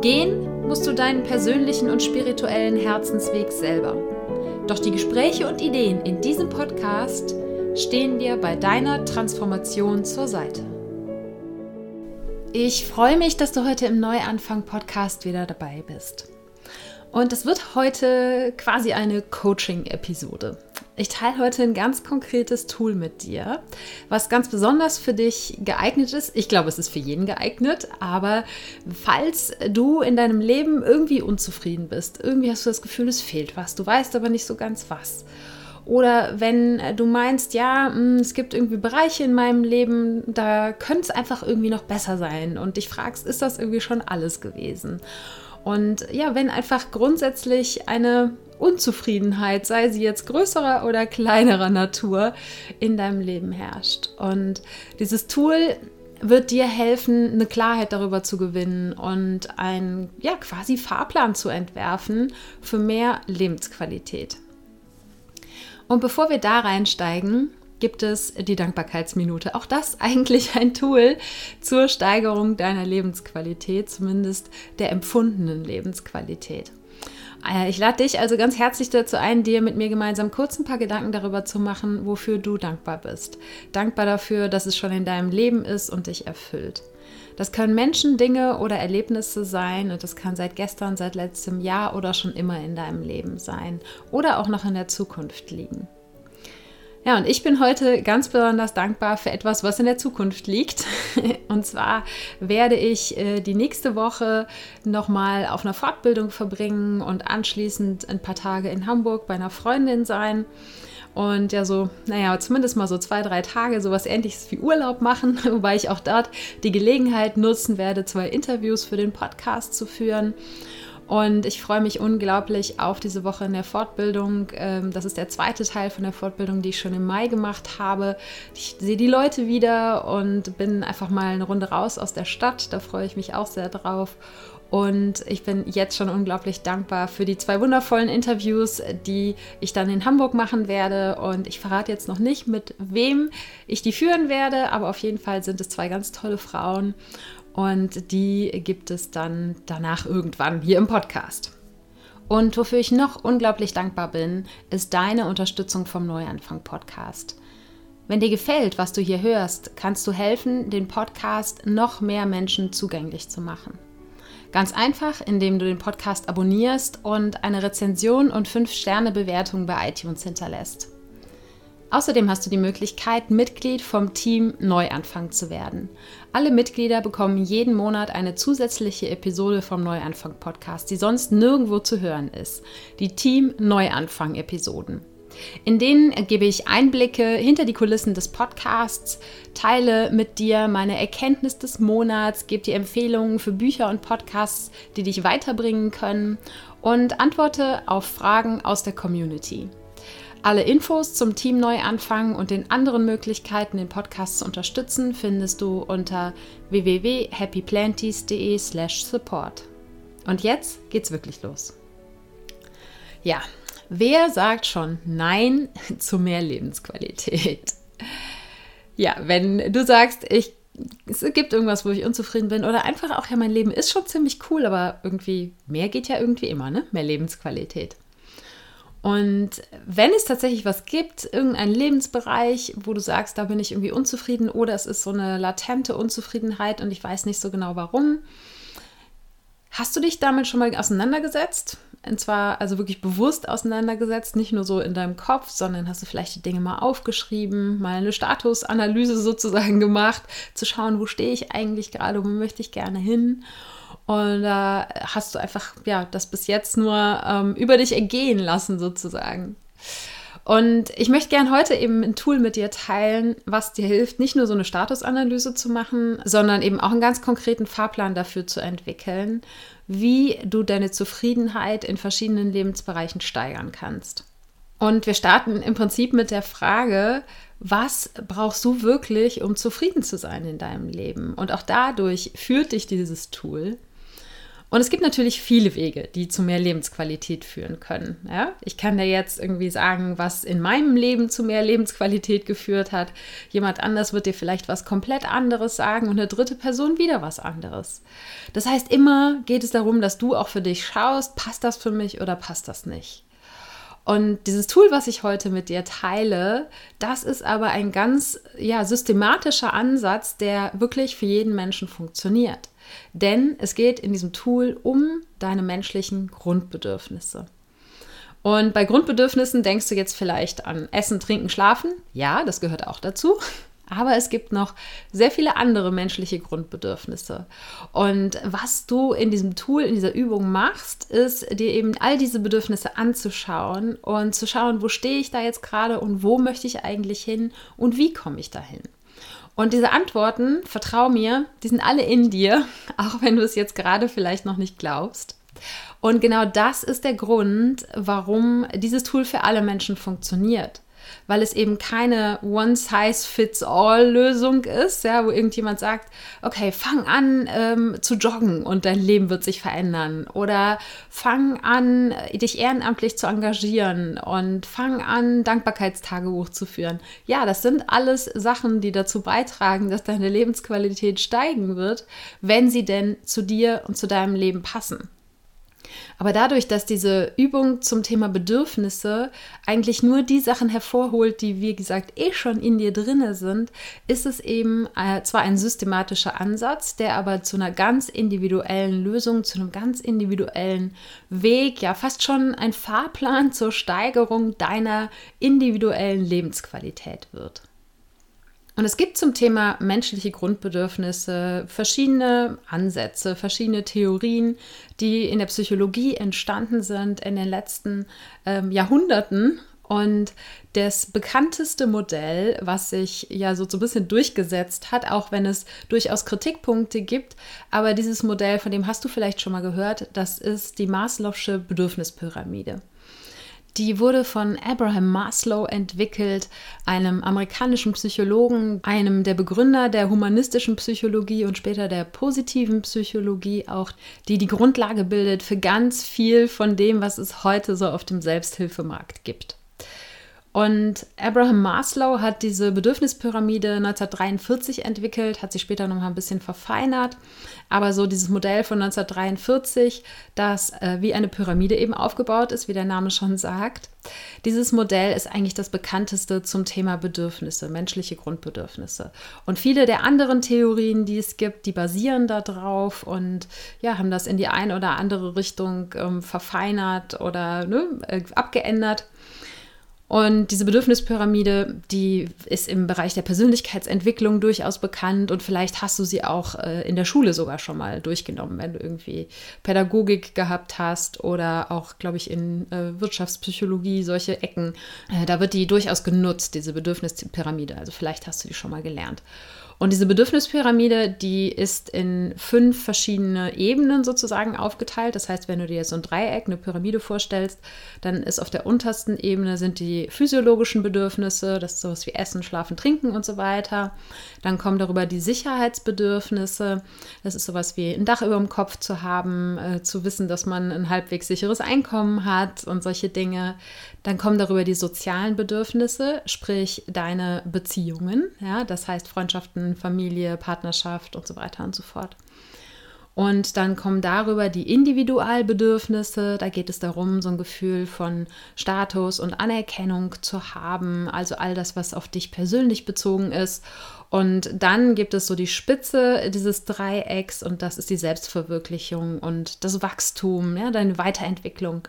Gehen musst du deinen persönlichen und spirituellen Herzensweg selber. Doch die Gespräche und Ideen in diesem Podcast stehen dir bei deiner Transformation zur Seite. Ich freue mich, dass du heute im Neuanfang-Podcast wieder dabei bist. Und es wird heute quasi eine Coaching-Episode. Ich teile heute ein ganz konkretes Tool mit dir, was ganz besonders für dich geeignet ist. Ich glaube, es ist für jeden geeignet, aber falls du in deinem Leben irgendwie unzufrieden bist, irgendwie hast du das Gefühl, es fehlt was, du weißt aber nicht so ganz was. Oder wenn du meinst, ja, hm, es gibt irgendwie Bereiche in meinem Leben, da könnte es einfach irgendwie noch besser sein und dich fragst, ist das irgendwie schon alles gewesen? Und ja, wenn einfach grundsätzlich eine Unzufriedenheit, sei sie jetzt größerer oder kleinerer Natur, in deinem Leben herrscht. Und dieses Tool wird dir helfen, eine Klarheit darüber zu gewinnen und einen ja, quasi Fahrplan zu entwerfen für mehr Lebensqualität. Und bevor wir da reinsteigen, gibt es die Dankbarkeitsminute. Auch das eigentlich ein Tool zur Steigerung deiner Lebensqualität, zumindest der empfundenen Lebensqualität. Äh, ich lade dich also ganz herzlich dazu ein, dir mit mir gemeinsam kurz ein paar Gedanken darüber zu machen, wofür du dankbar bist. Dankbar dafür, dass es schon in deinem Leben ist und dich erfüllt. Das können Menschen, Dinge oder Erlebnisse sein und das kann seit gestern, seit letztem Jahr oder schon immer in deinem Leben sein oder auch noch in der Zukunft liegen. Ja, und ich bin heute ganz besonders dankbar für etwas, was in der Zukunft liegt. Und zwar werde ich äh, die nächste Woche nochmal auf einer Fortbildung verbringen und anschließend ein paar Tage in Hamburg bei einer Freundin sein. Und ja, so, naja, zumindest mal so zwei, drei Tage sowas ähnliches wie Urlaub machen, wobei ich auch dort die Gelegenheit nutzen werde, zwei Interviews für den Podcast zu führen. Und ich freue mich unglaublich auf diese Woche in der Fortbildung. Ähm, das ist der zweite Teil von der Fortbildung, die ich schon im Mai gemacht habe. Ich sehe die Leute wieder und bin einfach mal eine Runde raus aus der Stadt. Da freue ich mich auch sehr drauf. Und ich bin jetzt schon unglaublich dankbar für die zwei wundervollen Interviews, die ich dann in Hamburg machen werde. Und ich verrate jetzt noch nicht, mit wem ich die führen werde, aber auf jeden Fall sind es zwei ganz tolle Frauen. Und die gibt es dann danach irgendwann hier im Podcast. Und wofür ich noch unglaublich dankbar bin, ist deine Unterstützung vom Neuanfang Podcast. Wenn dir gefällt, was du hier hörst, kannst du helfen, den Podcast noch mehr Menschen zugänglich zu machen. Ganz einfach, indem du den Podcast abonnierst und eine Rezension und 5-Sterne-Bewertung bei iTunes hinterlässt. Außerdem hast du die Möglichkeit, Mitglied vom Team Neuanfang zu werden. Alle Mitglieder bekommen jeden Monat eine zusätzliche Episode vom Neuanfang Podcast, die sonst nirgendwo zu hören ist. Die Team Neuanfang Episoden. In denen gebe ich Einblicke hinter die Kulissen des Podcasts, teile mit dir meine Erkenntnis des Monats, gebe dir Empfehlungen für Bücher und Podcasts, die dich weiterbringen können und antworte auf Fragen aus der Community. Alle Infos zum Team Neuanfang und den anderen Möglichkeiten, den Podcast zu unterstützen, findest du unter www.happyplanties.de/support. Und jetzt geht's wirklich los. Ja, wer sagt schon Nein zu mehr Lebensqualität? Ja, wenn du sagst, ich es gibt irgendwas, wo ich unzufrieden bin oder einfach auch, ja, mein Leben ist schon ziemlich cool, aber irgendwie mehr geht ja irgendwie immer, ne? Mehr Lebensqualität. Und wenn es tatsächlich was gibt, irgendeinen Lebensbereich, wo du sagst, da bin ich irgendwie unzufrieden oder es ist so eine latente Unzufriedenheit und ich weiß nicht so genau warum, hast du dich damit schon mal auseinandergesetzt? Und zwar also wirklich bewusst auseinandergesetzt, nicht nur so in deinem Kopf, sondern hast du vielleicht die Dinge mal aufgeschrieben, mal eine Statusanalyse sozusagen gemacht, zu schauen, wo stehe ich eigentlich gerade, wo möchte ich gerne hin. Und da äh, hast du einfach, ja, das bis jetzt nur ähm, über dich ergehen lassen, sozusagen. Und ich möchte gern heute eben ein Tool mit dir teilen, was dir hilft, nicht nur so eine Statusanalyse zu machen, sondern eben auch einen ganz konkreten Fahrplan dafür zu entwickeln, wie du deine Zufriedenheit in verschiedenen Lebensbereichen steigern kannst. Und wir starten im Prinzip mit der Frage, was brauchst du wirklich, um zufrieden zu sein in deinem Leben? Und auch dadurch führt dich dieses Tool. Und es gibt natürlich viele Wege, die zu mehr Lebensqualität führen können. Ja? Ich kann dir jetzt irgendwie sagen, was in meinem Leben zu mehr Lebensqualität geführt hat. Jemand anders wird dir vielleicht was komplett anderes sagen und eine dritte Person wieder was anderes. Das heißt, immer geht es darum, dass du auch für dich schaust, passt das für mich oder passt das nicht. Und dieses Tool, was ich heute mit dir teile, das ist aber ein ganz ja, systematischer Ansatz, der wirklich für jeden Menschen funktioniert. Denn es geht in diesem Tool um deine menschlichen Grundbedürfnisse. Und bei Grundbedürfnissen denkst du jetzt vielleicht an Essen, Trinken, Schlafen. Ja, das gehört auch dazu. Aber es gibt noch sehr viele andere menschliche Grundbedürfnisse. Und was du in diesem Tool, in dieser Übung machst, ist dir eben all diese Bedürfnisse anzuschauen und zu schauen, wo stehe ich da jetzt gerade und wo möchte ich eigentlich hin und wie komme ich dahin. Und diese Antworten, vertrau mir, die sind alle in dir, auch wenn du es jetzt gerade vielleicht noch nicht glaubst. Und genau das ist der Grund, warum dieses Tool für alle Menschen funktioniert weil es eben keine One-Size-Fits-All-Lösung ist, ja, wo irgendjemand sagt, okay, fang an ähm, zu joggen und dein Leben wird sich verändern. Oder fang an, dich ehrenamtlich zu engagieren und fang an, Dankbarkeitstagebuch zu führen. Ja, das sind alles Sachen, die dazu beitragen, dass deine Lebensqualität steigen wird, wenn sie denn zu dir und zu deinem Leben passen. Aber dadurch, dass diese Übung zum Thema Bedürfnisse eigentlich nur die Sachen hervorholt, die, wie gesagt, eh schon in dir drinne sind, ist es eben äh, zwar ein systematischer Ansatz, der aber zu einer ganz individuellen Lösung, zu einem ganz individuellen Weg, ja fast schon ein Fahrplan zur Steigerung deiner individuellen Lebensqualität wird. Und es gibt zum Thema menschliche Grundbedürfnisse verschiedene Ansätze, verschiedene Theorien, die in der Psychologie entstanden sind in den letzten ähm, Jahrhunderten. Und das bekannteste Modell, was sich ja so, so ein bisschen durchgesetzt hat, auch wenn es durchaus Kritikpunkte gibt, aber dieses Modell, von dem hast du vielleicht schon mal gehört, das ist die Maslow'sche Bedürfnispyramide. Die wurde von Abraham Maslow entwickelt, einem amerikanischen Psychologen, einem der Begründer der humanistischen Psychologie und später der positiven Psychologie auch, die die Grundlage bildet für ganz viel von dem, was es heute so auf dem Selbsthilfemarkt gibt. Und Abraham Maslow hat diese Bedürfnispyramide 1943 entwickelt, hat sie später noch mal ein bisschen verfeinert. Aber so dieses Modell von 1943, das äh, wie eine Pyramide eben aufgebaut ist, wie der Name schon sagt, dieses Modell ist eigentlich das bekannteste zum Thema Bedürfnisse, menschliche Grundbedürfnisse. Und viele der anderen Theorien, die es gibt, die basieren darauf und ja, haben das in die eine oder andere Richtung ähm, verfeinert oder ne, äh, abgeändert. Und diese Bedürfnispyramide, die ist im Bereich der Persönlichkeitsentwicklung durchaus bekannt und vielleicht hast du sie auch äh, in der Schule sogar schon mal durchgenommen, wenn du irgendwie Pädagogik gehabt hast oder auch, glaube ich, in äh, Wirtschaftspsychologie, solche Ecken. Äh, da wird die durchaus genutzt, diese Bedürfnispyramide. Also vielleicht hast du die schon mal gelernt. Und diese Bedürfnispyramide, die ist in fünf verschiedene Ebenen sozusagen aufgeteilt. Das heißt, wenn du dir so ein Dreieck, eine Pyramide vorstellst, dann ist auf der untersten Ebene sind die physiologischen Bedürfnisse, das ist sowas wie Essen, Schlafen, Trinken und so weiter. Dann kommen darüber die Sicherheitsbedürfnisse. Das ist sowas wie ein Dach über dem Kopf zu haben, äh, zu wissen, dass man ein halbwegs sicheres Einkommen hat und solche Dinge. Dann kommen darüber die sozialen Bedürfnisse, sprich deine Beziehungen, ja, das heißt Freundschaften, Familie, Partnerschaft und so weiter und so fort. Und dann kommen darüber die Individualbedürfnisse. Da geht es darum, so ein Gefühl von Status und Anerkennung zu haben. Also all das, was auf dich persönlich bezogen ist. Und dann gibt es so die Spitze dieses Dreiecks und das ist die Selbstverwirklichung und das Wachstum, ja, deine Weiterentwicklung.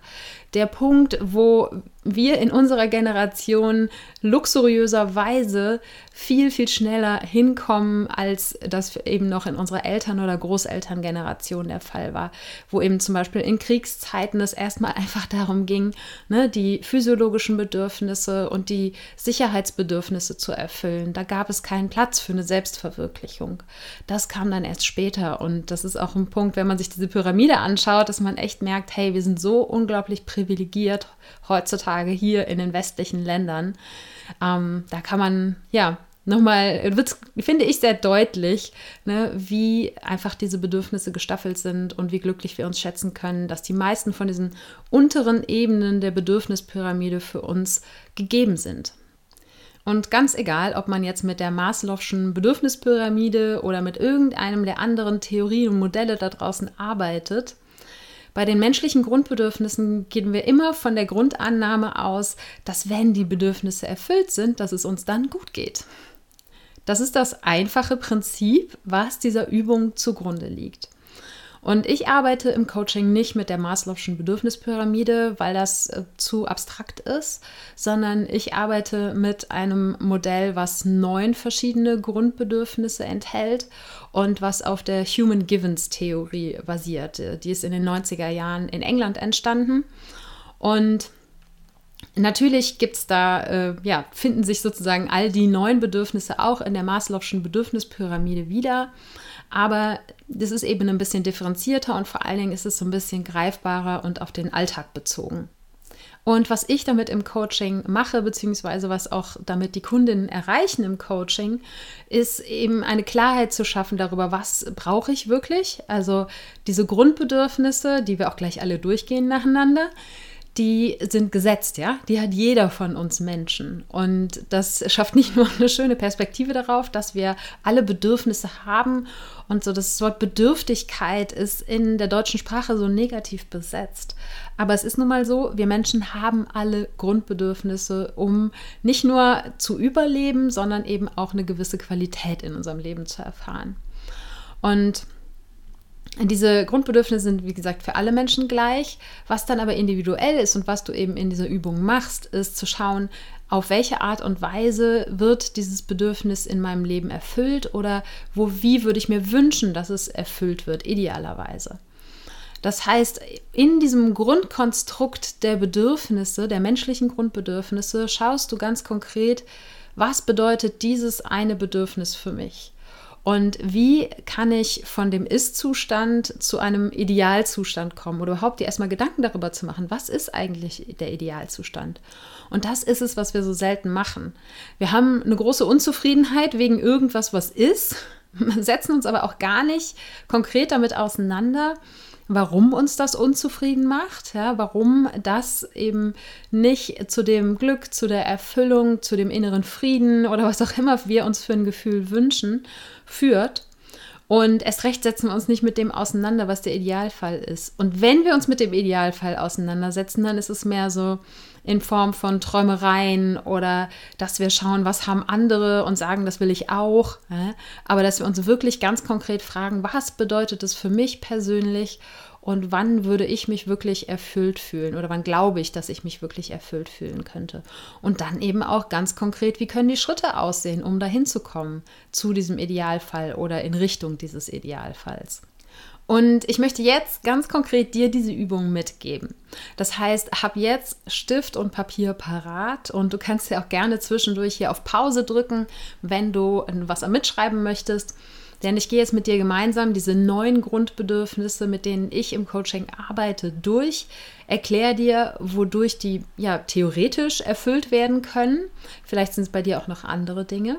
Der Punkt, wo wir in unserer Generation luxuriöserweise viel, viel schneller hinkommen, als das eben noch in unserer Eltern- oder Großelterngeneration der Fall war, wo eben zum Beispiel in Kriegszeiten es erstmal einfach darum ging, ne, die physiologischen Bedürfnisse und die Sicherheitsbedürfnisse zu erfüllen. Da gab es keinen Platz für eine Selbstverwirklichung. Das kam dann erst später und das ist auch ein Punkt, wenn man sich diese Pyramide anschaut, dass man echt merkt, hey, wir sind so unglaublich privilegiert heutzutage hier in den westlichen Ländern. Ähm, da kann man, ja, nochmal, finde ich, sehr deutlich, ne, wie einfach diese Bedürfnisse gestaffelt sind und wie glücklich wir uns schätzen können, dass die meisten von diesen unteren Ebenen der Bedürfnispyramide für uns gegeben sind. Und ganz egal, ob man jetzt mit der Maslow'schen Bedürfnispyramide oder mit irgendeinem der anderen Theorien und Modelle da draußen arbeitet, bei den menschlichen Grundbedürfnissen gehen wir immer von der Grundannahme aus, dass wenn die Bedürfnisse erfüllt sind, dass es uns dann gut geht. Das ist das einfache Prinzip, was dieser Übung zugrunde liegt. Und ich arbeite im Coaching nicht mit der Maslow'schen Bedürfnispyramide, weil das äh, zu abstrakt ist, sondern ich arbeite mit einem Modell, was neun verschiedene Grundbedürfnisse enthält und was auf der Human Givens Theorie basiert. Die ist in den 90er Jahren in England entstanden. Und Natürlich gibt es da, äh, ja, finden sich sozusagen all die neuen Bedürfnisse auch in der Maslow'schen Bedürfnispyramide wieder. Aber das ist eben ein bisschen differenzierter und vor allen Dingen ist es so ein bisschen greifbarer und auf den Alltag bezogen. Und was ich damit im Coaching mache, beziehungsweise was auch damit die Kundinnen erreichen im Coaching, ist eben eine Klarheit zu schaffen darüber, was brauche ich wirklich. Also diese Grundbedürfnisse, die wir auch gleich alle durchgehen nacheinander die sind gesetzt, ja. Die hat jeder von uns Menschen. Und das schafft nicht nur eine schöne Perspektive darauf, dass wir alle Bedürfnisse haben. Und so das Wort Bedürftigkeit ist in der deutschen Sprache so negativ besetzt. Aber es ist nun mal so, wir Menschen haben alle Grundbedürfnisse, um nicht nur zu überleben, sondern eben auch eine gewisse Qualität in unserem Leben zu erfahren. Und diese Grundbedürfnisse sind, wie gesagt, für alle Menschen gleich. Was dann aber individuell ist und was du eben in dieser Übung machst, ist zu schauen, auf welche Art und Weise wird dieses Bedürfnis in meinem Leben erfüllt oder wo, wie würde ich mir wünschen, dass es erfüllt wird, idealerweise. Das heißt, in diesem Grundkonstrukt der Bedürfnisse, der menschlichen Grundbedürfnisse, schaust du ganz konkret, was bedeutet dieses eine Bedürfnis für mich? Und wie kann ich von dem Ist-Zustand zu einem Idealzustand kommen oder überhaupt dir erstmal Gedanken darüber zu machen, was ist eigentlich der Idealzustand? Und das ist es, was wir so selten machen. Wir haben eine große Unzufriedenheit wegen irgendwas, was ist, setzen uns aber auch gar nicht konkret damit auseinander, warum uns das unzufrieden macht, ja, warum das eben nicht zu dem Glück, zu der Erfüllung, zu dem inneren Frieden oder was auch immer wir uns für ein Gefühl wünschen, führt. Und erst recht setzen wir uns nicht mit dem auseinander, was der Idealfall ist. Und wenn wir uns mit dem Idealfall auseinandersetzen, dann ist es mehr so in Form von Träumereien oder dass wir schauen, was haben andere und sagen, das will ich auch. Aber dass wir uns wirklich ganz konkret fragen, was bedeutet es für mich persönlich und wann würde ich mich wirklich erfüllt fühlen oder wann glaube ich, dass ich mich wirklich erfüllt fühlen könnte. Und dann eben auch ganz konkret, wie können die Schritte aussehen, um dahin zu kommen zu diesem Idealfall oder in Richtung dieses Idealfalls. Und ich möchte jetzt ganz konkret dir diese Übung mitgeben. Das heißt, hab jetzt Stift und Papier parat und du kannst ja auch gerne zwischendurch hier auf Pause drücken, wenn du was mitschreiben möchtest. Denn ich gehe jetzt mit dir gemeinsam diese neuen Grundbedürfnisse, mit denen ich im Coaching arbeite, durch. Erkläre dir, wodurch die ja theoretisch erfüllt werden können. Vielleicht sind es bei dir auch noch andere Dinge.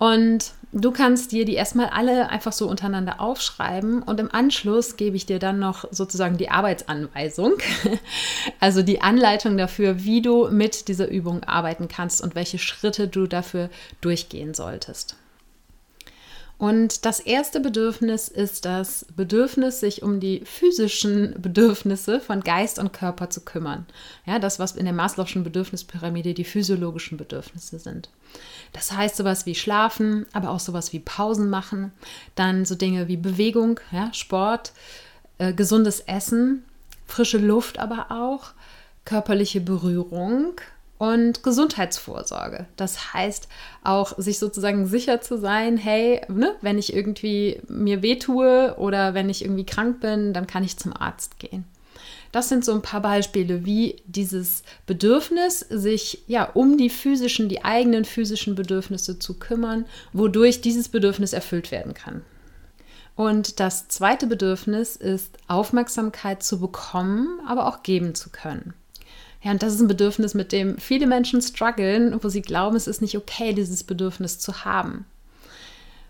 Und du kannst dir die erstmal alle einfach so untereinander aufschreiben und im Anschluss gebe ich dir dann noch sozusagen die Arbeitsanweisung, also die Anleitung dafür, wie du mit dieser Übung arbeiten kannst und welche Schritte du dafür durchgehen solltest. Und das erste Bedürfnis ist das Bedürfnis, sich um die physischen Bedürfnisse von Geist und Körper zu kümmern. Ja, das, was in der Maslow'schen Bedürfnispyramide die physiologischen Bedürfnisse sind. Das heißt sowas wie Schlafen, aber auch sowas wie Pausen machen, dann so Dinge wie Bewegung, ja, Sport, äh, gesundes Essen, frische Luft aber auch, körperliche Berührung und Gesundheitsvorsorge. Das heißt auch, sich sozusagen sicher zu sein, hey, ne, wenn ich irgendwie mir wehtue oder wenn ich irgendwie krank bin, dann kann ich zum Arzt gehen. Das sind so ein paar Beispiele, wie dieses Bedürfnis, sich ja um die physischen, die eigenen physischen Bedürfnisse zu kümmern, wodurch dieses Bedürfnis erfüllt werden kann. Und das zweite Bedürfnis ist Aufmerksamkeit zu bekommen, aber auch geben zu können. Ja, und das ist ein Bedürfnis, mit dem viele Menschen strugglen, wo sie glauben, es ist nicht okay, dieses Bedürfnis zu haben.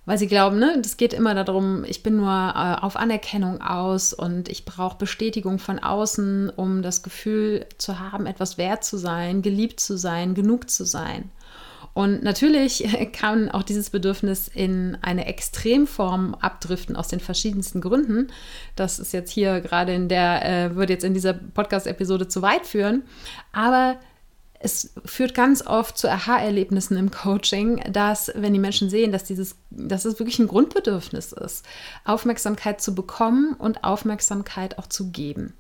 Weil sie glauben, ne, das geht immer darum, ich bin nur äh, auf Anerkennung aus und ich brauche Bestätigung von außen, um das Gefühl zu haben, etwas wert zu sein, geliebt zu sein, genug zu sein. Und natürlich kann auch dieses Bedürfnis in eine Extremform abdriften aus den verschiedensten Gründen. Das ist jetzt hier gerade in der, äh, würde jetzt in dieser Podcast-Episode zu weit führen. Aber es führt ganz oft zu Aha-Erlebnissen im Coaching, dass, wenn die Menschen sehen, dass dieses, dass es wirklich ein Grundbedürfnis ist, Aufmerksamkeit zu bekommen und Aufmerksamkeit auch zu geben.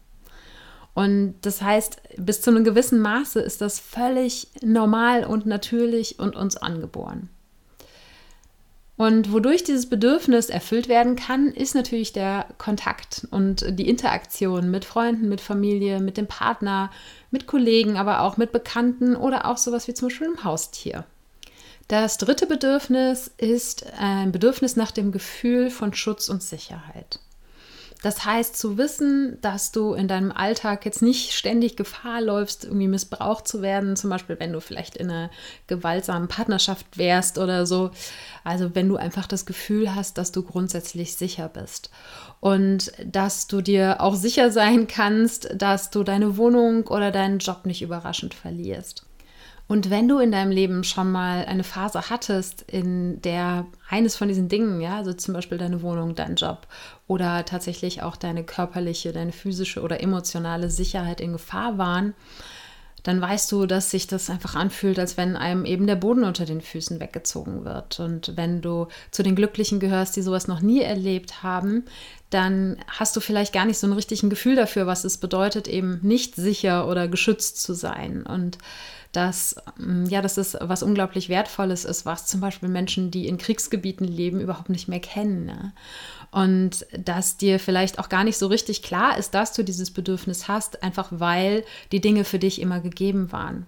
Und das heißt, bis zu einem gewissen Maße ist das völlig normal und natürlich und uns angeboren. Und wodurch dieses Bedürfnis erfüllt werden kann, ist natürlich der Kontakt und die Interaktion mit Freunden, mit Familie, mit dem Partner, mit Kollegen, aber auch mit Bekannten oder auch sowas wie zum Beispiel einem Haustier. Das dritte Bedürfnis ist ein Bedürfnis nach dem Gefühl von Schutz und Sicherheit. Das heißt, zu wissen, dass du in deinem Alltag jetzt nicht ständig Gefahr läufst, irgendwie missbraucht zu werden, zum Beispiel wenn du vielleicht in einer gewaltsamen Partnerschaft wärst oder so. Also wenn du einfach das Gefühl hast, dass du grundsätzlich sicher bist und dass du dir auch sicher sein kannst, dass du deine Wohnung oder deinen Job nicht überraschend verlierst. Und wenn du in deinem Leben schon mal eine Phase hattest, in der eines von diesen Dingen, ja, also zum Beispiel deine Wohnung, dein Job oder tatsächlich auch deine körperliche, deine physische oder emotionale Sicherheit in Gefahr waren, dann weißt du, dass sich das einfach anfühlt, als wenn einem eben der Boden unter den Füßen weggezogen wird. Und wenn du zu den Glücklichen gehörst, die sowas noch nie erlebt haben, dann hast du vielleicht gar nicht so ein richtiges Gefühl dafür, was es bedeutet, eben nicht sicher oder geschützt zu sein. Und dass, mm, ja, dass es was unglaublich Wertvolles ist, was zum Beispiel Menschen, die in Kriegsgebieten leben, überhaupt nicht mehr kennen. Ne? Und dass dir vielleicht auch gar nicht so richtig klar ist, dass du dieses Bedürfnis hast, einfach weil die Dinge für dich immer gegeben waren.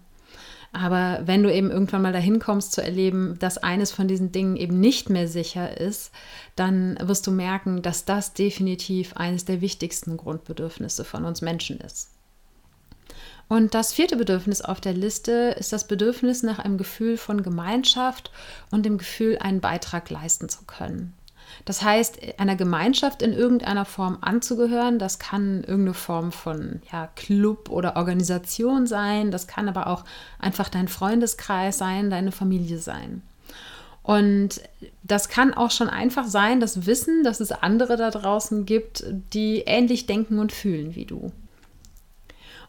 Aber wenn du eben irgendwann mal dahin kommst zu erleben, dass eines von diesen Dingen eben nicht mehr sicher ist, dann wirst du merken, dass das definitiv eines der wichtigsten Grundbedürfnisse von uns Menschen ist. Und das vierte Bedürfnis auf der Liste ist das Bedürfnis nach einem Gefühl von Gemeinschaft und dem Gefühl, einen Beitrag leisten zu können. Das heißt, einer Gemeinschaft in irgendeiner Form anzugehören, das kann irgendeine Form von ja, Club oder Organisation sein, das kann aber auch einfach dein Freundeskreis sein, deine Familie sein. Und das kann auch schon einfach sein, das Wissen, dass es andere da draußen gibt, die ähnlich denken und fühlen wie du.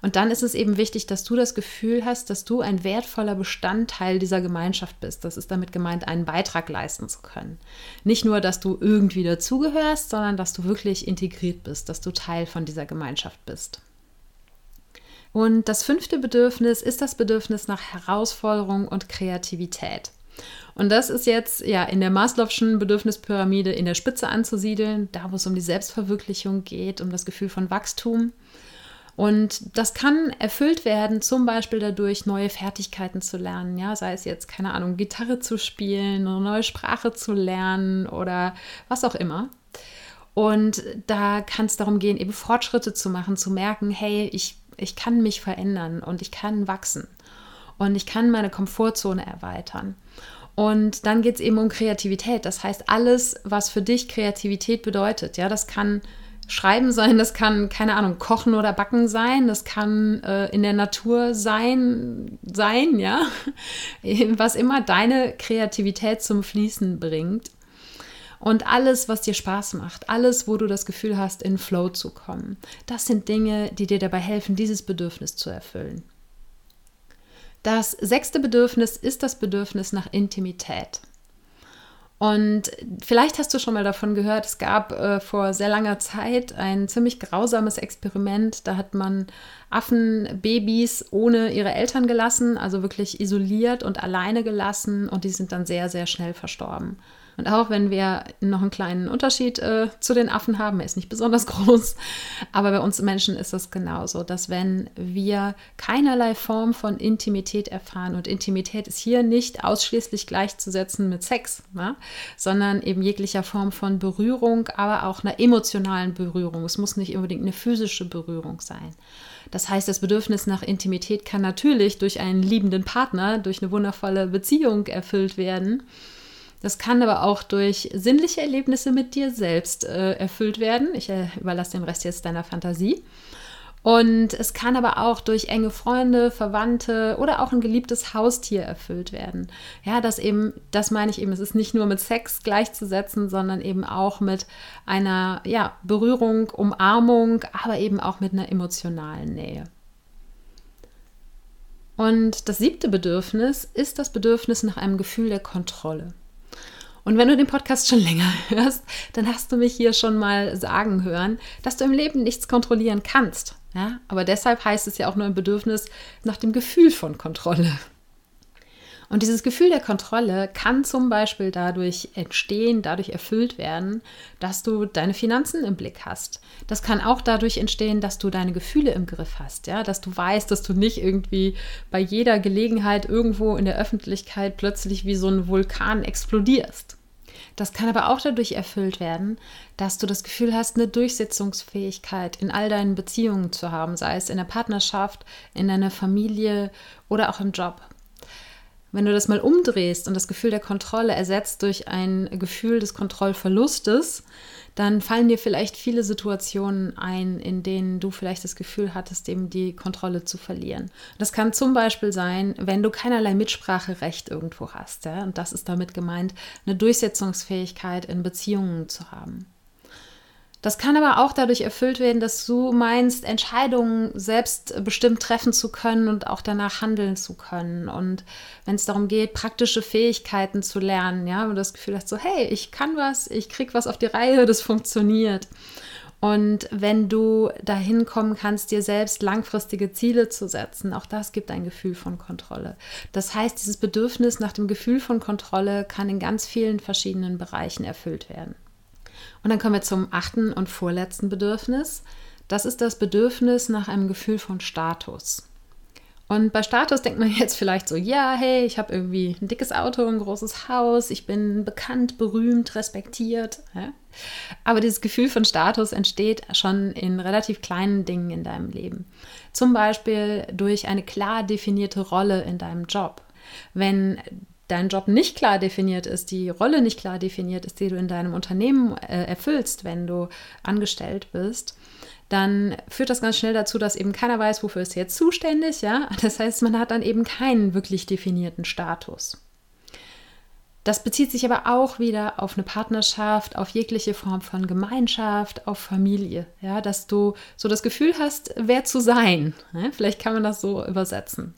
Und dann ist es eben wichtig, dass du das Gefühl hast, dass du ein wertvoller Bestandteil dieser Gemeinschaft bist. Das ist damit gemeint, einen Beitrag leisten zu können. Nicht nur, dass du irgendwie dazugehörst, sondern dass du wirklich integriert bist, dass du Teil von dieser Gemeinschaft bist. Und das fünfte Bedürfnis ist das Bedürfnis nach Herausforderung und Kreativität. Und das ist jetzt ja in der Maslow'schen Bedürfnispyramide in der Spitze anzusiedeln, da wo es um die Selbstverwirklichung geht, um das Gefühl von Wachstum. Und das kann erfüllt werden, zum Beispiel dadurch, neue Fertigkeiten zu lernen. Ja, sei es jetzt, keine Ahnung, Gitarre zu spielen, eine neue Sprache zu lernen oder was auch immer. Und da kann es darum gehen, eben Fortschritte zu machen, zu merken, hey, ich, ich kann mich verändern und ich kann wachsen und ich kann meine Komfortzone erweitern. Und dann geht es eben um Kreativität. Das heißt, alles, was für dich Kreativität bedeutet, ja, das kann Schreiben sein, das kann, keine Ahnung, Kochen oder Backen sein, das kann äh, in der Natur sein, sein, ja, was immer deine Kreativität zum Fließen bringt. Und alles, was dir Spaß macht, alles, wo du das Gefühl hast, in Flow zu kommen, das sind Dinge, die dir dabei helfen, dieses Bedürfnis zu erfüllen. Das sechste Bedürfnis ist das Bedürfnis nach Intimität. Und vielleicht hast du schon mal davon gehört, es gab äh, vor sehr langer Zeit ein ziemlich grausames Experiment. Da hat man Affenbabys ohne ihre Eltern gelassen, also wirklich isoliert und alleine gelassen und die sind dann sehr, sehr schnell verstorben. Und auch wenn wir noch einen kleinen Unterschied äh, zu den Affen haben, er ist nicht besonders groß, aber bei uns Menschen ist es genauso, dass wenn wir keinerlei Form von Intimität erfahren, und Intimität ist hier nicht ausschließlich gleichzusetzen mit Sex, ja, sondern eben jeglicher Form von Berührung, aber auch einer emotionalen Berührung. Es muss nicht unbedingt eine physische Berührung sein. Das heißt, das Bedürfnis nach Intimität kann natürlich durch einen liebenden Partner, durch eine wundervolle Beziehung erfüllt werden. Das kann aber auch durch sinnliche Erlebnisse mit dir selbst äh, erfüllt werden. Ich äh, überlasse den Rest jetzt deiner Fantasie. Und es kann aber auch durch enge Freunde, Verwandte oder auch ein geliebtes Haustier erfüllt werden. Ja, das eben, das meine ich eben, es ist nicht nur mit Sex gleichzusetzen, sondern eben auch mit einer ja, Berührung, Umarmung, aber eben auch mit einer emotionalen Nähe. Und das siebte Bedürfnis ist das Bedürfnis nach einem Gefühl der Kontrolle. Und wenn du den Podcast schon länger hörst, dann hast du mich hier schon mal sagen hören, dass du im Leben nichts kontrollieren kannst. Ja? Aber deshalb heißt es ja auch nur ein Bedürfnis nach dem Gefühl von Kontrolle. Und dieses Gefühl der Kontrolle kann zum Beispiel dadurch entstehen, dadurch erfüllt werden, dass du deine Finanzen im Blick hast. Das kann auch dadurch entstehen, dass du deine Gefühle im Griff hast, ja, dass du weißt, dass du nicht irgendwie bei jeder Gelegenheit irgendwo in der Öffentlichkeit plötzlich wie so ein Vulkan explodierst. Das kann aber auch dadurch erfüllt werden, dass du das Gefühl hast, eine Durchsetzungsfähigkeit in all deinen Beziehungen zu haben, sei es in der Partnerschaft, in deiner Familie oder auch im Job. Wenn du das mal umdrehst und das Gefühl der Kontrolle ersetzt durch ein Gefühl des Kontrollverlustes, dann fallen dir vielleicht viele Situationen ein, in denen du vielleicht das Gefühl hattest, eben die Kontrolle zu verlieren. Das kann zum Beispiel sein, wenn du keinerlei Mitspracherecht irgendwo hast. Ja? Und das ist damit gemeint, eine Durchsetzungsfähigkeit in Beziehungen zu haben. Das kann aber auch dadurch erfüllt werden, dass du meinst, Entscheidungen selbstbestimmt treffen zu können und auch danach handeln zu können. Und wenn es darum geht, praktische Fähigkeiten zu lernen, ja, und das Gefühl hast so, hey, ich kann was, ich krieg was auf die Reihe, das funktioniert. Und wenn du dahin kommen kannst, dir selbst langfristige Ziele zu setzen, auch das gibt ein Gefühl von Kontrolle. Das heißt, dieses Bedürfnis nach dem Gefühl von Kontrolle kann in ganz vielen verschiedenen Bereichen erfüllt werden. Und dann kommen wir zum achten und vorletzten Bedürfnis. Das ist das Bedürfnis nach einem Gefühl von Status. Und bei Status denkt man jetzt vielleicht so, ja, hey, ich habe irgendwie ein dickes Auto, ein großes Haus, ich bin bekannt, berühmt, respektiert. Aber dieses Gefühl von Status entsteht schon in relativ kleinen Dingen in deinem Leben. Zum Beispiel durch eine klar definierte Rolle in deinem Job. Wenn dein Job nicht klar definiert ist, die Rolle nicht klar definiert ist, die du in deinem Unternehmen äh, erfüllst, wenn du angestellt bist, dann führt das ganz schnell dazu, dass eben keiner weiß, wofür ist jetzt zuständig, ja? Das heißt, man hat dann eben keinen wirklich definierten Status. Das bezieht sich aber auch wieder auf eine Partnerschaft, auf jegliche Form von Gemeinschaft, auf Familie, ja, dass du so das Gefühl hast, wer zu sein. Ja? Vielleicht kann man das so übersetzen.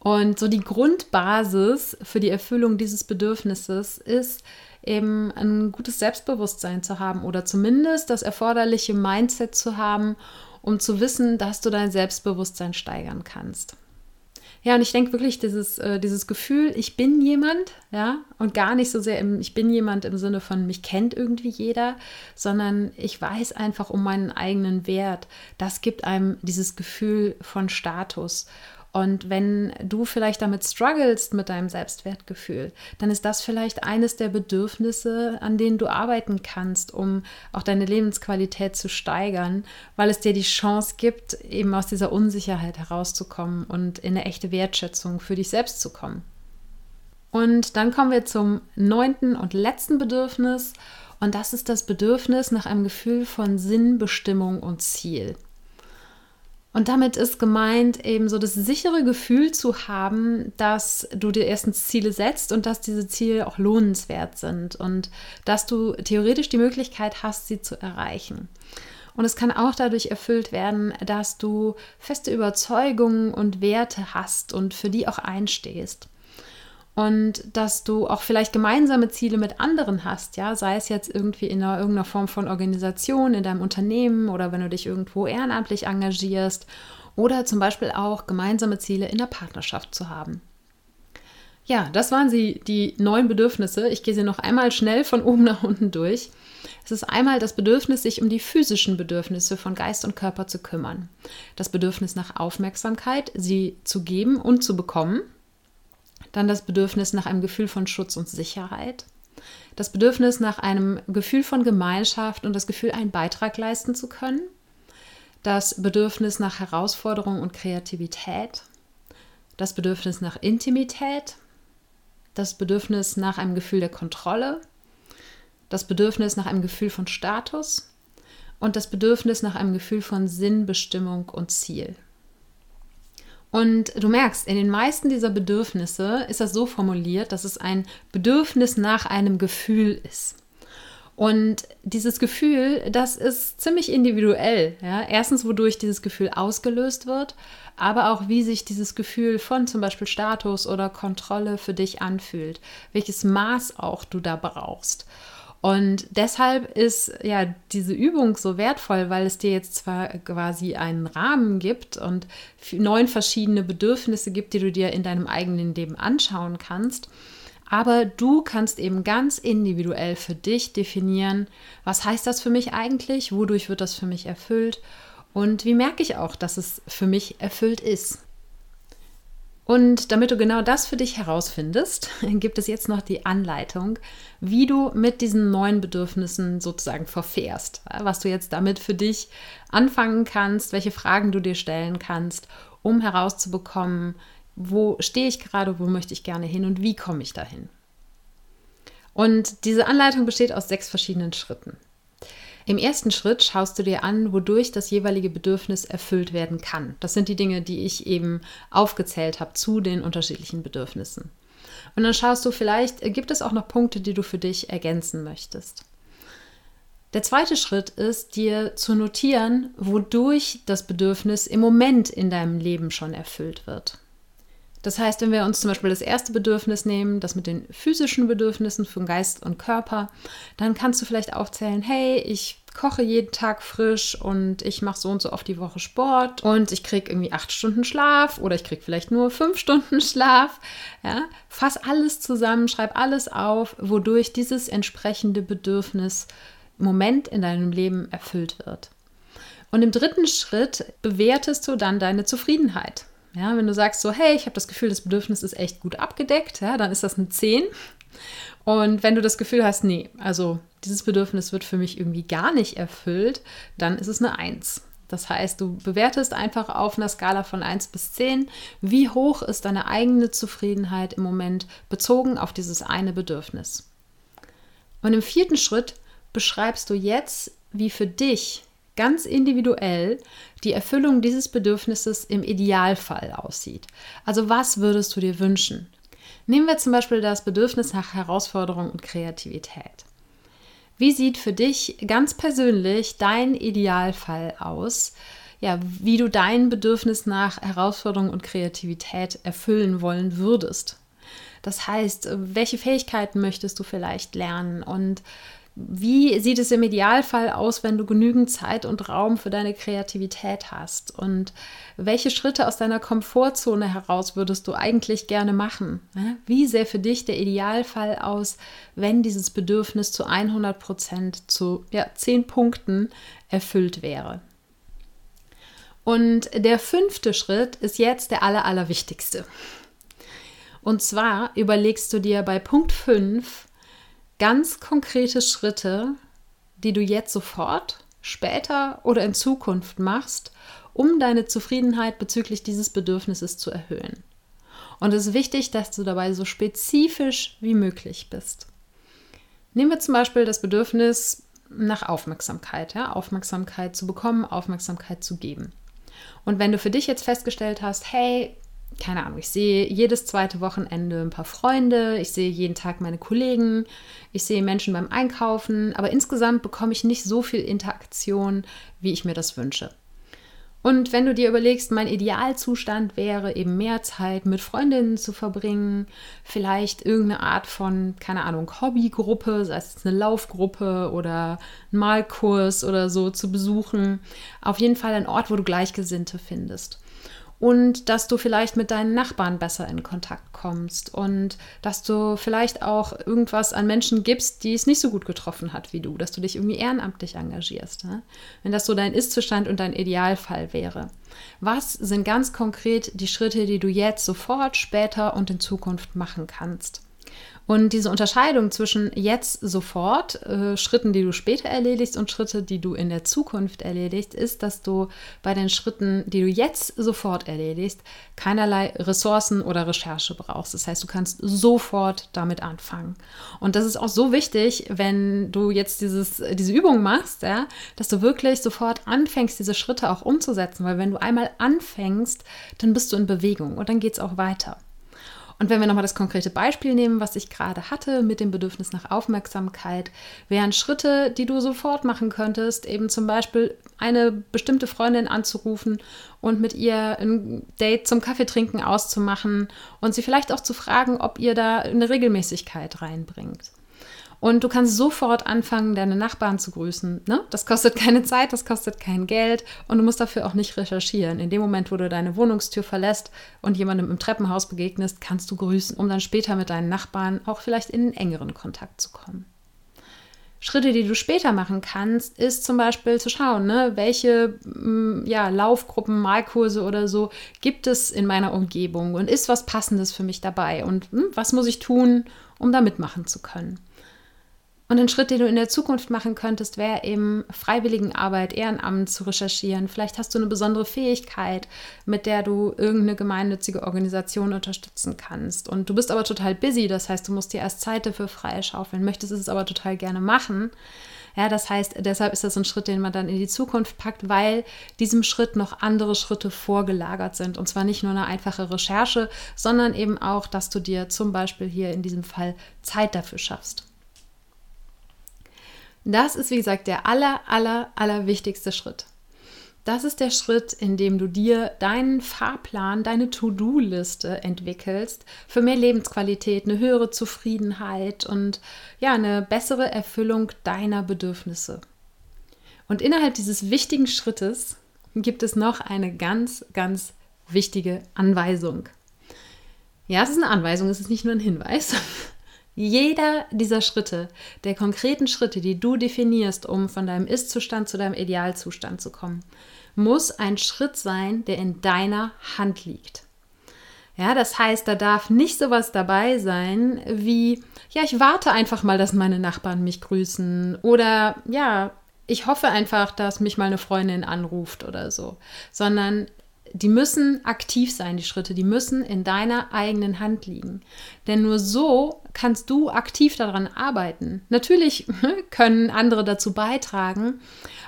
Und so die Grundbasis für die Erfüllung dieses Bedürfnisses ist eben ein gutes Selbstbewusstsein zu haben oder zumindest das erforderliche Mindset zu haben, um zu wissen, dass du dein Selbstbewusstsein steigern kannst. Ja, und ich denke wirklich, dieses, äh, dieses Gefühl, ich bin jemand, ja, und gar nicht so sehr im, ich bin jemand im Sinne von, mich kennt irgendwie jeder, sondern ich weiß einfach um meinen eigenen Wert. Das gibt einem dieses Gefühl von Status. Und wenn du vielleicht damit strugglest mit deinem Selbstwertgefühl, dann ist das vielleicht eines der Bedürfnisse, an denen du arbeiten kannst, um auch deine Lebensqualität zu steigern, weil es dir die Chance gibt, eben aus dieser Unsicherheit herauszukommen und in eine echte Wertschätzung für dich selbst zu kommen. Und dann kommen wir zum neunten und letzten Bedürfnis. Und das ist das Bedürfnis nach einem Gefühl von Sinn, Bestimmung und Ziel. Und damit ist gemeint, eben so das sichere Gefühl zu haben, dass du dir erstens Ziele setzt und dass diese Ziele auch lohnenswert sind und dass du theoretisch die Möglichkeit hast, sie zu erreichen. Und es kann auch dadurch erfüllt werden, dass du feste Überzeugungen und Werte hast und für die auch einstehst und dass du auch vielleicht gemeinsame Ziele mit anderen hast, ja, sei es jetzt irgendwie in einer, irgendeiner Form von Organisation, in deinem Unternehmen oder wenn du dich irgendwo ehrenamtlich engagierst oder zum Beispiel auch gemeinsame Ziele in der Partnerschaft zu haben. Ja, das waren sie, die neuen Bedürfnisse. Ich gehe sie noch einmal schnell von oben nach unten durch. Es ist einmal das Bedürfnis, sich um die physischen Bedürfnisse von Geist und Körper zu kümmern. Das Bedürfnis nach Aufmerksamkeit, sie zu geben und zu bekommen. Dann das Bedürfnis nach einem Gefühl von Schutz und Sicherheit. Das Bedürfnis nach einem Gefühl von Gemeinschaft und das Gefühl, einen Beitrag leisten zu können. Das Bedürfnis nach Herausforderung und Kreativität. Das Bedürfnis nach Intimität. Das Bedürfnis nach einem Gefühl der Kontrolle. Das Bedürfnis nach einem Gefühl von Status. Und das Bedürfnis nach einem Gefühl von Sinn, Bestimmung und Ziel. Und du merkst, in den meisten dieser Bedürfnisse ist das so formuliert, dass es ein Bedürfnis nach einem Gefühl ist. Und dieses Gefühl, das ist ziemlich individuell. Ja? Erstens, wodurch dieses Gefühl ausgelöst wird, aber auch wie sich dieses Gefühl von zum Beispiel Status oder Kontrolle für dich anfühlt, welches Maß auch du da brauchst. Und deshalb ist ja diese Übung so wertvoll, weil es dir jetzt zwar quasi einen Rahmen gibt und neun verschiedene Bedürfnisse gibt, die du dir in deinem eigenen Leben anschauen kannst. Aber du kannst eben ganz individuell für dich definieren, was heißt das für mich eigentlich, wodurch wird das für mich erfüllt und wie merke ich auch, dass es für mich erfüllt ist. Und damit du genau das für dich herausfindest, gibt es jetzt noch die Anleitung, wie du mit diesen neuen Bedürfnissen sozusagen verfährst, was du jetzt damit für dich anfangen kannst, welche Fragen du dir stellen kannst, um herauszubekommen, wo stehe ich gerade, wo möchte ich gerne hin und wie komme ich dahin. Und diese Anleitung besteht aus sechs verschiedenen Schritten. Im ersten Schritt schaust du dir an, wodurch das jeweilige Bedürfnis erfüllt werden kann. Das sind die Dinge, die ich eben aufgezählt habe zu den unterschiedlichen Bedürfnissen. Und dann schaust du vielleicht, gibt es auch noch Punkte, die du für dich ergänzen möchtest. Der zweite Schritt ist, dir zu notieren, wodurch das Bedürfnis im Moment in deinem Leben schon erfüllt wird. Das heißt, wenn wir uns zum Beispiel das erste Bedürfnis nehmen, das mit den physischen Bedürfnissen von Geist und Körper, dann kannst du vielleicht aufzählen, hey, ich koche jeden Tag frisch und ich mache so und so oft die Woche Sport und ich kriege irgendwie acht Stunden Schlaf oder ich kriege vielleicht nur fünf Stunden Schlaf. Ja? Fass alles zusammen, schreib alles auf, wodurch dieses entsprechende Bedürfnis im Moment in deinem Leben erfüllt wird. Und im dritten Schritt bewertest du dann deine Zufriedenheit. Ja, wenn du sagst so, hey, ich habe das Gefühl, das Bedürfnis ist echt gut abgedeckt, ja, dann ist das eine 10. Und wenn du das Gefühl hast, nee, also dieses Bedürfnis wird für mich irgendwie gar nicht erfüllt, dann ist es eine 1. Das heißt, du bewertest einfach auf einer Skala von 1 bis 10, wie hoch ist deine eigene Zufriedenheit im Moment bezogen auf dieses eine Bedürfnis. Und im vierten Schritt beschreibst du jetzt, wie für dich ganz individuell die Erfüllung dieses Bedürfnisses im Idealfall aussieht. Also was würdest du dir wünschen? Nehmen wir zum Beispiel das Bedürfnis nach Herausforderung und Kreativität. Wie sieht für dich ganz persönlich dein Idealfall aus? Ja, wie du dein Bedürfnis nach Herausforderung und Kreativität erfüllen wollen würdest. Das heißt, welche Fähigkeiten möchtest du vielleicht lernen und wie sieht es im Idealfall aus, wenn du genügend Zeit und Raum für deine Kreativität hast? Und welche Schritte aus deiner Komfortzone heraus würdest du eigentlich gerne machen? Wie sähe für dich der Idealfall aus, wenn dieses Bedürfnis zu 100 Prozent zu ja, 10 Punkten erfüllt wäre? Und der fünfte Schritt ist jetzt der aller, allerwichtigste. Und zwar überlegst du dir bei Punkt 5, ganz konkrete Schritte, die du jetzt sofort, später oder in Zukunft machst, um deine Zufriedenheit bezüglich dieses Bedürfnisses zu erhöhen. Und es ist wichtig, dass du dabei so spezifisch wie möglich bist. Nehmen wir zum Beispiel das Bedürfnis nach Aufmerksamkeit, ja? Aufmerksamkeit zu bekommen, Aufmerksamkeit zu geben. Und wenn du für dich jetzt festgestellt hast, hey, keine Ahnung, ich sehe jedes zweite Wochenende ein paar Freunde, ich sehe jeden Tag meine Kollegen, ich sehe Menschen beim Einkaufen, aber insgesamt bekomme ich nicht so viel Interaktion, wie ich mir das wünsche. Und wenn du dir überlegst, mein Idealzustand wäre eben mehr Zeit mit Freundinnen zu verbringen, vielleicht irgendeine Art von, keine Ahnung, Hobbygruppe, sei es eine Laufgruppe oder einen Malkurs oder so zu besuchen, auf jeden Fall ein Ort, wo du Gleichgesinnte findest und dass du vielleicht mit deinen Nachbarn besser in Kontakt kommst und dass du vielleicht auch irgendwas an Menschen gibst, die es nicht so gut getroffen hat wie du, dass du dich irgendwie ehrenamtlich engagierst. Ne? Wenn das so dein Ist-Zustand und dein Idealfall wäre. Was sind ganz konkret die Schritte, die du jetzt sofort, später und in Zukunft machen kannst? Und diese Unterscheidung zwischen jetzt sofort, äh, Schritten, die du später erledigst und Schritte, die du in der Zukunft erledigst, ist, dass du bei den Schritten, die du jetzt sofort erledigst, keinerlei Ressourcen oder Recherche brauchst. Das heißt, du kannst sofort damit anfangen. Und das ist auch so wichtig, wenn du jetzt dieses, diese Übung machst, ja, dass du wirklich sofort anfängst, diese Schritte auch umzusetzen. Weil wenn du einmal anfängst, dann bist du in Bewegung und dann geht es auch weiter. Und wenn wir nochmal das konkrete Beispiel nehmen, was ich gerade hatte mit dem Bedürfnis nach Aufmerksamkeit, wären Schritte, die du sofort machen könntest, eben zum Beispiel eine bestimmte Freundin anzurufen und mit ihr ein Date zum Kaffeetrinken auszumachen und sie vielleicht auch zu fragen, ob ihr da eine Regelmäßigkeit reinbringt. Und du kannst sofort anfangen, deine Nachbarn zu grüßen. Ne? Das kostet keine Zeit, das kostet kein Geld und du musst dafür auch nicht recherchieren. In dem Moment, wo du deine Wohnungstür verlässt und jemandem im Treppenhaus begegnest, kannst du grüßen, um dann später mit deinen Nachbarn auch vielleicht in einen engeren Kontakt zu kommen. Schritte, die du später machen kannst, ist zum Beispiel zu schauen, ne, welche mm, ja, Laufgruppen, Malkurse oder so gibt es in meiner Umgebung und ist was Passendes für mich dabei und hm, was muss ich tun, um da mitmachen zu können. Und ein Schritt, den du in der Zukunft machen könntest, wäre eben Freiwilligenarbeit, Ehrenamt zu recherchieren. Vielleicht hast du eine besondere Fähigkeit, mit der du irgendeine gemeinnützige Organisation unterstützen kannst. Und du bist aber total busy, das heißt, du musst dir erst Zeit dafür freischaufeln, möchtest es aber total gerne machen. Ja, das heißt, deshalb ist das ein Schritt, den man dann in die Zukunft packt, weil diesem Schritt noch andere Schritte vorgelagert sind. Und zwar nicht nur eine einfache Recherche, sondern eben auch, dass du dir zum Beispiel hier in diesem Fall Zeit dafür schaffst. Das ist, wie gesagt, der aller, aller, aller wichtigste Schritt. Das ist der Schritt, in dem du dir deinen Fahrplan, deine To-Do-Liste entwickelst für mehr Lebensqualität, eine höhere Zufriedenheit und ja, eine bessere Erfüllung deiner Bedürfnisse. Und innerhalb dieses wichtigen Schrittes gibt es noch eine ganz, ganz wichtige Anweisung. Ja, es ist eine Anweisung, es ist nicht nur ein Hinweis. Jeder dieser Schritte, der konkreten Schritte, die du definierst, um von deinem Ist-Zustand zu deinem Idealzustand zu kommen, muss ein Schritt sein, der in deiner Hand liegt. Ja, das heißt, da darf nicht sowas dabei sein wie, ja, ich warte einfach mal, dass meine Nachbarn mich grüßen oder ja, ich hoffe einfach, dass mich mal eine Freundin anruft oder so, sondern die müssen aktiv sein, die Schritte, die müssen in deiner eigenen Hand liegen. Denn nur so kannst du aktiv daran arbeiten. Natürlich können andere dazu beitragen,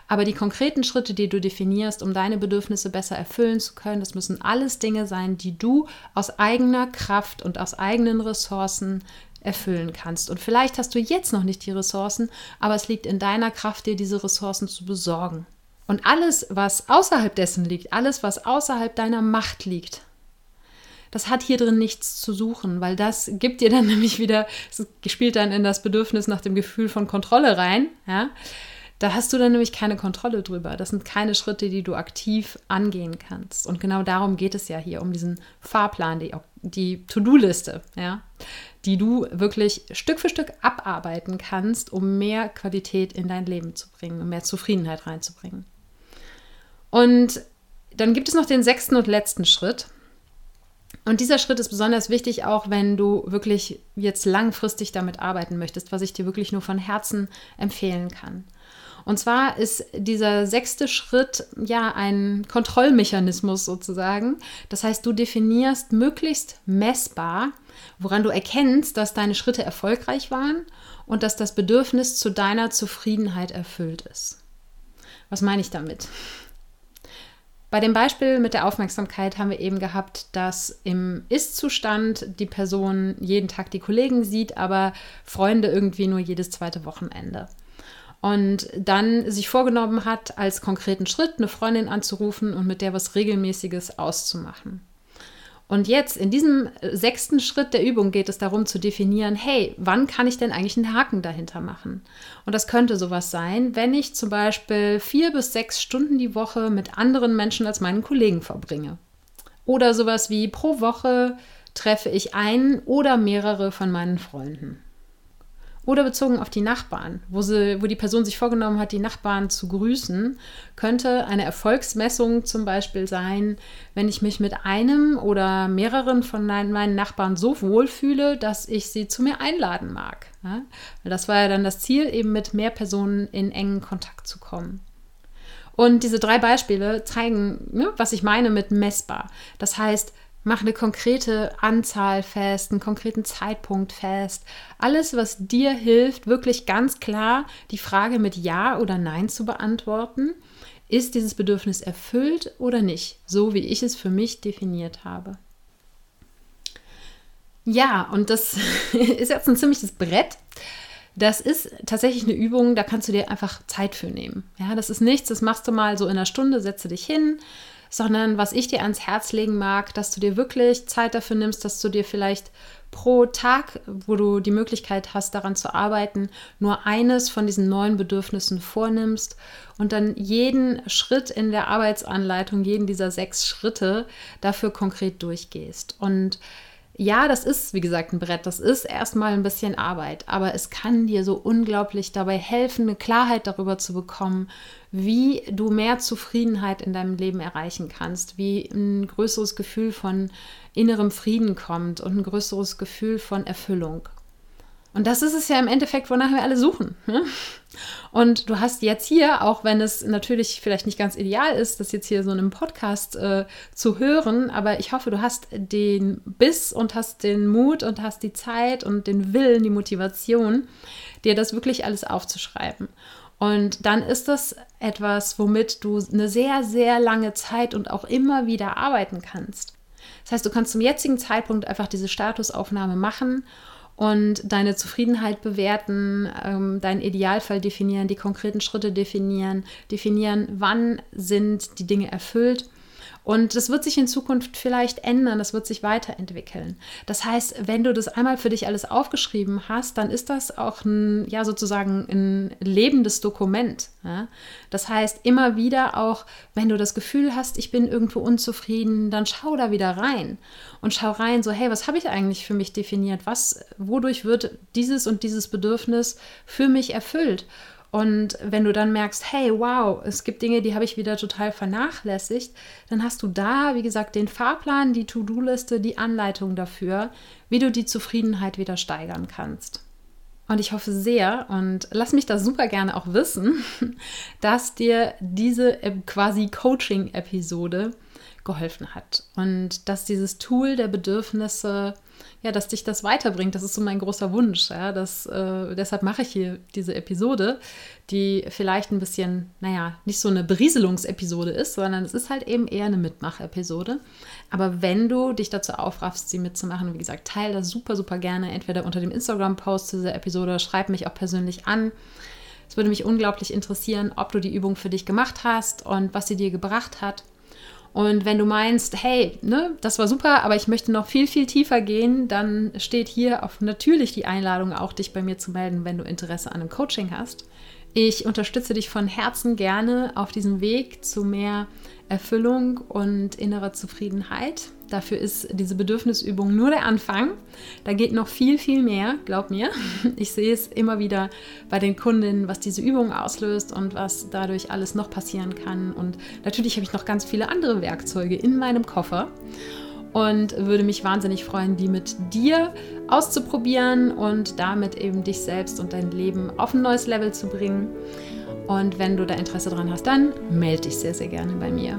aber die konkreten Schritte, die du definierst, um deine Bedürfnisse besser erfüllen zu können, das müssen alles Dinge sein, die du aus eigener Kraft und aus eigenen Ressourcen erfüllen kannst. Und vielleicht hast du jetzt noch nicht die Ressourcen, aber es liegt in deiner Kraft, dir diese Ressourcen zu besorgen. Und alles, was außerhalb dessen liegt, alles, was außerhalb deiner Macht liegt, das hat hier drin nichts zu suchen, weil das gibt dir dann nämlich wieder, es spielt dann in das Bedürfnis nach dem Gefühl von Kontrolle rein, ja. Da hast du dann nämlich keine Kontrolle drüber. Das sind keine Schritte, die du aktiv angehen kannst. Und genau darum geht es ja hier, um diesen Fahrplan, die, die To-Do-Liste, ja, die du wirklich Stück für Stück abarbeiten kannst, um mehr Qualität in dein Leben zu bringen, um mehr Zufriedenheit reinzubringen. Und dann gibt es noch den sechsten und letzten Schritt. Und dieser Schritt ist besonders wichtig, auch wenn du wirklich jetzt langfristig damit arbeiten möchtest, was ich dir wirklich nur von Herzen empfehlen kann. Und zwar ist dieser sechste Schritt ja ein Kontrollmechanismus sozusagen. Das heißt, du definierst möglichst messbar, woran du erkennst, dass deine Schritte erfolgreich waren und dass das Bedürfnis zu deiner Zufriedenheit erfüllt ist. Was meine ich damit? Bei dem Beispiel mit der Aufmerksamkeit haben wir eben gehabt, dass im Ist-Zustand die Person jeden Tag die Kollegen sieht, aber Freunde irgendwie nur jedes zweite Wochenende. Und dann sich vorgenommen hat, als konkreten Schritt eine Freundin anzurufen und mit der was Regelmäßiges auszumachen. Und jetzt in diesem äh, sechsten Schritt der Übung geht es darum zu definieren, hey, wann kann ich denn eigentlich einen Haken dahinter machen? Und das könnte sowas sein, wenn ich zum Beispiel vier bis sechs Stunden die Woche mit anderen Menschen als meinen Kollegen verbringe. Oder sowas wie pro Woche treffe ich einen oder mehrere von meinen Freunden. Oder bezogen auf die Nachbarn, wo, sie, wo die Person sich vorgenommen hat, die Nachbarn zu grüßen, könnte eine Erfolgsmessung zum Beispiel sein, wenn ich mich mit einem oder mehreren von meinen Nachbarn so wohlfühle, dass ich sie zu mir einladen mag. Das war ja dann das Ziel, eben mit mehr Personen in engen Kontakt zu kommen. Und diese drei Beispiele zeigen, ne, was ich meine mit messbar. Das heißt, Mach eine konkrete Anzahl fest, einen konkreten Zeitpunkt fest. Alles, was dir hilft, wirklich ganz klar die Frage mit Ja oder Nein zu beantworten. Ist dieses Bedürfnis erfüllt oder nicht? So wie ich es für mich definiert habe. Ja, und das ist jetzt ein ziemliches Brett. Das ist tatsächlich eine Übung, da kannst du dir einfach Zeit für nehmen. Ja, das ist nichts, das machst du mal so in einer Stunde, setze dich hin, sondern was ich dir ans Herz legen mag, dass du dir wirklich Zeit dafür nimmst, dass du dir vielleicht pro Tag, wo du die Möglichkeit hast, daran zu arbeiten, nur eines von diesen neuen Bedürfnissen vornimmst und dann jeden Schritt in der Arbeitsanleitung, jeden dieser sechs Schritte dafür konkret durchgehst. Und ja, das ist, wie gesagt, ein Brett. Das ist erstmal ein bisschen Arbeit, aber es kann dir so unglaublich dabei helfen, eine Klarheit darüber zu bekommen, wie du mehr Zufriedenheit in deinem Leben erreichen kannst, wie ein größeres Gefühl von innerem Frieden kommt und ein größeres Gefühl von Erfüllung. Und das ist es ja im Endeffekt, wonach wir alle suchen. Ne? Und du hast jetzt hier, auch wenn es natürlich vielleicht nicht ganz ideal ist, das jetzt hier so in einem Podcast äh, zu hören, aber ich hoffe, du hast den Biss und hast den Mut und hast die Zeit und den Willen, die Motivation, dir das wirklich alles aufzuschreiben. Und dann ist das etwas, womit du eine sehr, sehr lange Zeit und auch immer wieder arbeiten kannst. Das heißt, du kannst zum jetzigen Zeitpunkt einfach diese Statusaufnahme machen und deine Zufriedenheit bewerten, ähm, deinen Idealfall definieren, die konkreten Schritte definieren, definieren, wann sind die Dinge erfüllt und das wird sich in Zukunft vielleicht ändern, das wird sich weiterentwickeln. Das heißt, wenn du das einmal für dich alles aufgeschrieben hast, dann ist das auch ein, ja, sozusagen ein lebendes Dokument. Ja? Das heißt, immer wieder auch, wenn du das Gefühl hast, ich bin irgendwo unzufrieden, dann schau da wieder rein und schau rein, so, hey, was habe ich eigentlich für mich definiert? Was, wodurch wird dieses und dieses Bedürfnis für mich erfüllt? Und wenn du dann merkst, hey, wow, es gibt Dinge, die habe ich wieder total vernachlässigt, dann hast du da, wie gesagt, den Fahrplan, die To-Do-Liste, die Anleitung dafür, wie du die Zufriedenheit wieder steigern kannst. Und ich hoffe sehr und lass mich das super gerne auch wissen, dass dir diese äh, quasi Coaching-Episode geholfen hat und dass dieses Tool der Bedürfnisse ja, dass dich das weiterbringt. Das ist so mein großer Wunsch. Ja, das, äh, deshalb mache ich hier diese Episode, die vielleicht ein bisschen, naja, nicht so eine Berieselungsepisode ist, sondern es ist halt eben eher eine Mitmachepisode. Aber wenn du dich dazu aufraffst, sie mitzumachen, wie gesagt, teile das super, super gerne, entweder unter dem Instagram-Post zu dieser Episode, schreib mich auch persönlich an. Es würde mich unglaublich interessieren, ob du die Übung für dich gemacht hast und was sie dir gebracht hat. Und wenn du meinst, hey, ne, das war super, aber ich möchte noch viel, viel tiefer gehen, dann steht hier auf natürlich die Einladung, auch dich bei mir zu melden, wenn du Interesse an einem Coaching hast. Ich unterstütze dich von Herzen gerne auf diesem Weg zu mehr Erfüllung und innerer Zufriedenheit. Dafür ist diese Bedürfnisübung nur der Anfang. Da geht noch viel, viel mehr, glaub mir. Ich sehe es immer wieder bei den Kundinnen, was diese Übung auslöst und was dadurch alles noch passieren kann. Und natürlich habe ich noch ganz viele andere Werkzeuge in meinem Koffer und würde mich wahnsinnig freuen, die mit dir auszuprobieren und damit eben dich selbst und dein Leben auf ein neues Level zu bringen. Und wenn du da Interesse dran hast, dann melde dich sehr, sehr gerne bei mir.